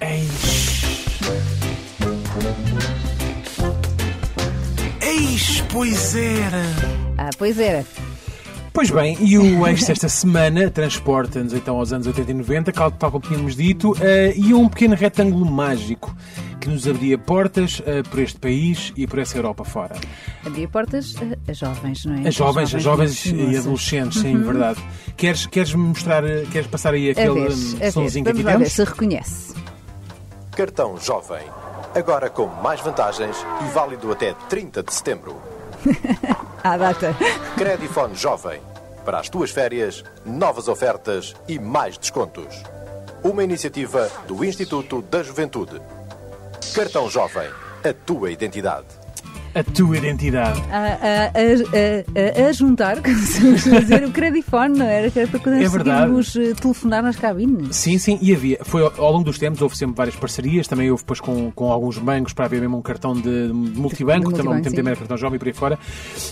Eis. Eis, pois era. Ah, pois era. Pois bem, e o Eis desta semana transporta-nos então aos anos 80 e 90, tal, tal como tínhamos dito, uh, e a um pequeno retângulo mágico que nos abria portas uh, por este país e por essa Europa fora. Abria portas a, a jovens, não é? A jovens, a jovens e adolescentes, sim, uhum. verdade. Queres, queres mostrar, queres passar aí aquele vez, somzinho que aqui temos? Ver se reconhece. Cartão Jovem. Agora com mais vantagens e válido até 30 de setembro. à data. Credifone Jovem. Para as tuas férias, novas ofertas e mais descontos. Uma iniciativa do Instituto da Juventude. Cartão Jovem. A tua identidade a tua identidade. A, a, a, a juntar, como se dizer, o credifone, não era? Que era para é conseguirmos é telefonar nas cabines. Sim, sim, e havia. Foi ao longo dos tempos, houve sempre várias parcerias, também houve depois com, com alguns bancos para haver mesmo um cartão de, de multibanco, de também multibanco, também era cartão jovem por aí fora.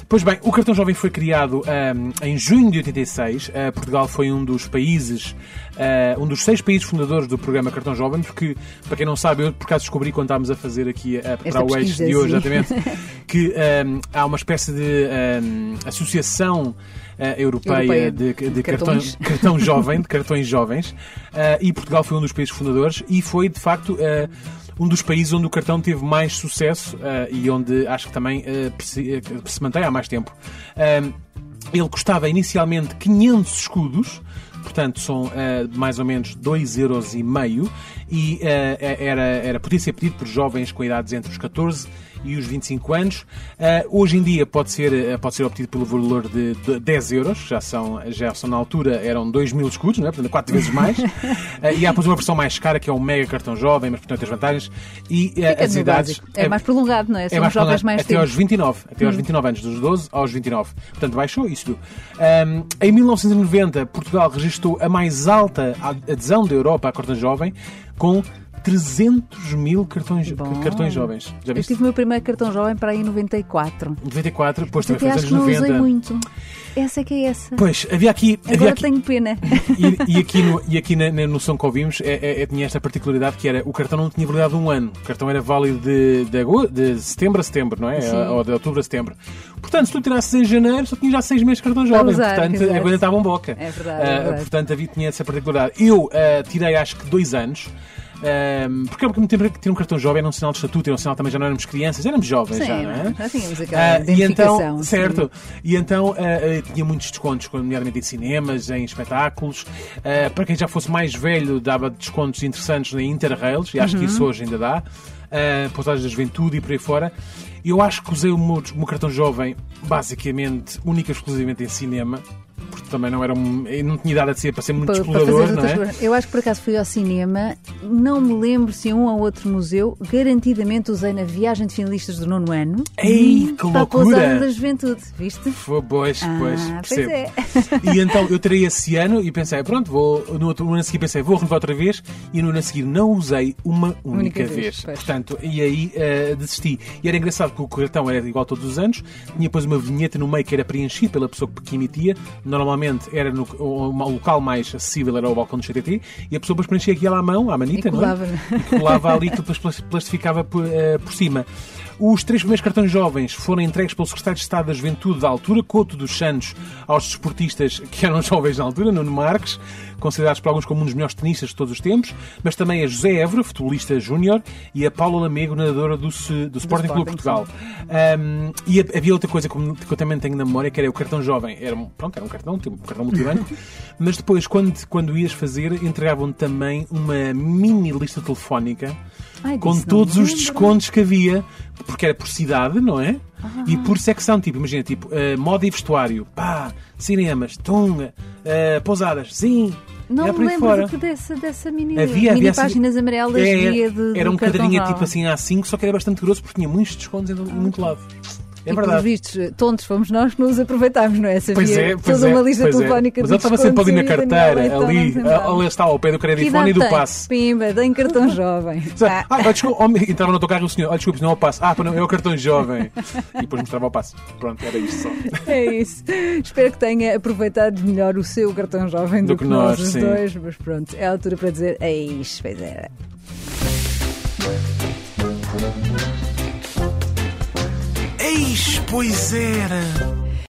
Pois bem, o cartão jovem foi criado um, em junho de 86. Uh, Portugal foi um dos países, uh, um dos seis países fundadores do programa Cartão Jovem, porque, para quem não sabe, eu por acaso descobri quando estávamos a fazer aqui a preparar o eixo de hoje, exatamente. que um, há uma espécie de um, associação uh, europeia, europeia, de, de, de cartões. Cartão, cartão jovem, de cartões jovens, uh, e Portugal foi um dos países fundadores e foi, de facto, uh, um dos países onde o cartão teve mais sucesso e onde acho que também se, se, mantém há mais tempo. ele custava inicialmente 500 escudos, portanto são uh, mais ou menos 2,5 euros e meio e uh, era, era, podia ser pedido por jovens com idades entre os 14 e os 25 anos. Uh, hoje em dia pode ser, uh, pode ser obtido pelo valor de, de 10 euros, já são, já são na altura eram 2 mil escudos, não é? portanto 4 vezes mais. uh, e há depois uma versão mais cara que é o Mega Cartão Jovem, mas portanto as vantagens. E as idades. É, é, mais prolongado, não é? São é mais jovens mais Até tempo. aos 29, até aos 29 hum. anos, dos 12 aos 29. Portanto baixou isso. Um, em 1990, Portugal registrou a mais alta adesão da Europa à Cartão Jovem, com 300 mil cartões, cartões jovens. Já viste? Eu tive o meu primeiro cartão jovem para aí em 94. 94, depois também foi nos anos 90. Não usei muito. Essa é que é essa. Pois, havia aqui. Agora havia aqui, tenho pena. E, e, aqui, no, e aqui na, na noção que ouvimos é, é, é, tinha esta particularidade que era o cartão não tinha validade de um ano. O cartão era válido de, de, de setembro a setembro, não é? Sim. Ou de outubro a setembro. Portanto, se tu tirasses em janeiro, só tinha já seis meses de cartão jovem. Usar, portanto, exato. aguentava um boca. É verdade. Uh, é verdade. Portanto, havia, tinha essa particularidade. Eu uh, tirei acho que dois anos. Um, porque há muito tempo que ter um cartão jovem era um sinal de estatuto, era um sinal também já não éramos crianças, éramos jovens sim, já, não é? Já tínhamos aquela uh, e então, Certo. E então uh, uh, tinha muitos descontos, nomeadamente em cinemas, em espetáculos. para quem já fosse mais velho, dava descontos interessantes em Interrails, e acho uhum. que isso hoje ainda dá. Uh, pousadas da juventude e por aí fora. Eu acho que usei o meu, o meu cartão jovem basicamente, única e exclusivamente em cinema também não era um, não tinha idade a ser para ser muito para, explorador, para não é? Eu acho que por acaso fui ao cinema, não me lembro se um ou outro museu, garantidamente usei na viagem de finalistas do nono ano. Ei, que para loucura! a da juventude, viste? Foi, pois, ah, pois, percebo. É. E então eu terei esse ano e pensei, pronto, vou, no, outro, no ano a seguir pensei, vou renovar outra vez e no ano a seguir não usei uma única, única vez. vez. Portanto, e aí uh, desisti. E era engraçado que o cartão era igual todos os anos, tinha depois uma vinheta no meio que era preenchido pela pessoa que emitia, normalmente era no o, o local mais acessível era o balcão do CTT e a pessoa depois preenchia aquilo à mão, à manita, e colava, não é? E colava ali que depois plastificava por, uh, por cima. Os três primeiros cartões jovens foram entregues pelo secretário de Estado da Juventude da altura, Couto dos Santos, aos desportistas que eram jovens na altura, Nuno Marques, considerados por alguns como um dos melhores tenistas de todos os tempos, mas também a José Évora, futebolista júnior, e a Paula Lamego, nadadora do, do, do Sporting Clube Portugal. Um, e havia outra coisa que eu também tenho na memória, que era o cartão jovem. Era, pronto, era um cartão, tipo um cartão multibanco, mas depois, quando, quando ias fazer, entregavam também uma mini lista telefónica Ai, com todos os descontos que havia, porque era por cidade, não é? Ah. E por secção, tipo, imagina, tipo, uh, moda e vestuário, pá, cinemas, tunga, uh, pousadas, sim. Não me lembro fora. dessa, dessa mini, havia, mini havia assim, páginas assim, amarelas é, de, Era um cadrinho tipo assim A5, só que era bastante grosso porque tinha muitos descontos em muito lado. É e verdade. vistos, tontos fomos nós que nos aproveitámos, não é? Sabia pois é, pois toda é, uma lista é. telefónica é. Mas ele estava sempre ali na carteira, ali, ali está ao pé do credifone e do passe. Pimba, tem cartão jovem. ah, ah desculpa, entrava no teu carro o senhor, oh, desculpe, não é o passe. Ah, não, é o cartão jovem. E depois mostrava o passe. Pronto, era isto só. É isso. Espero que tenha aproveitado melhor o seu cartão jovem do, do que, nós, os sim. dois, mas pronto, é a altura para dizer, eis, pois era. Pois era.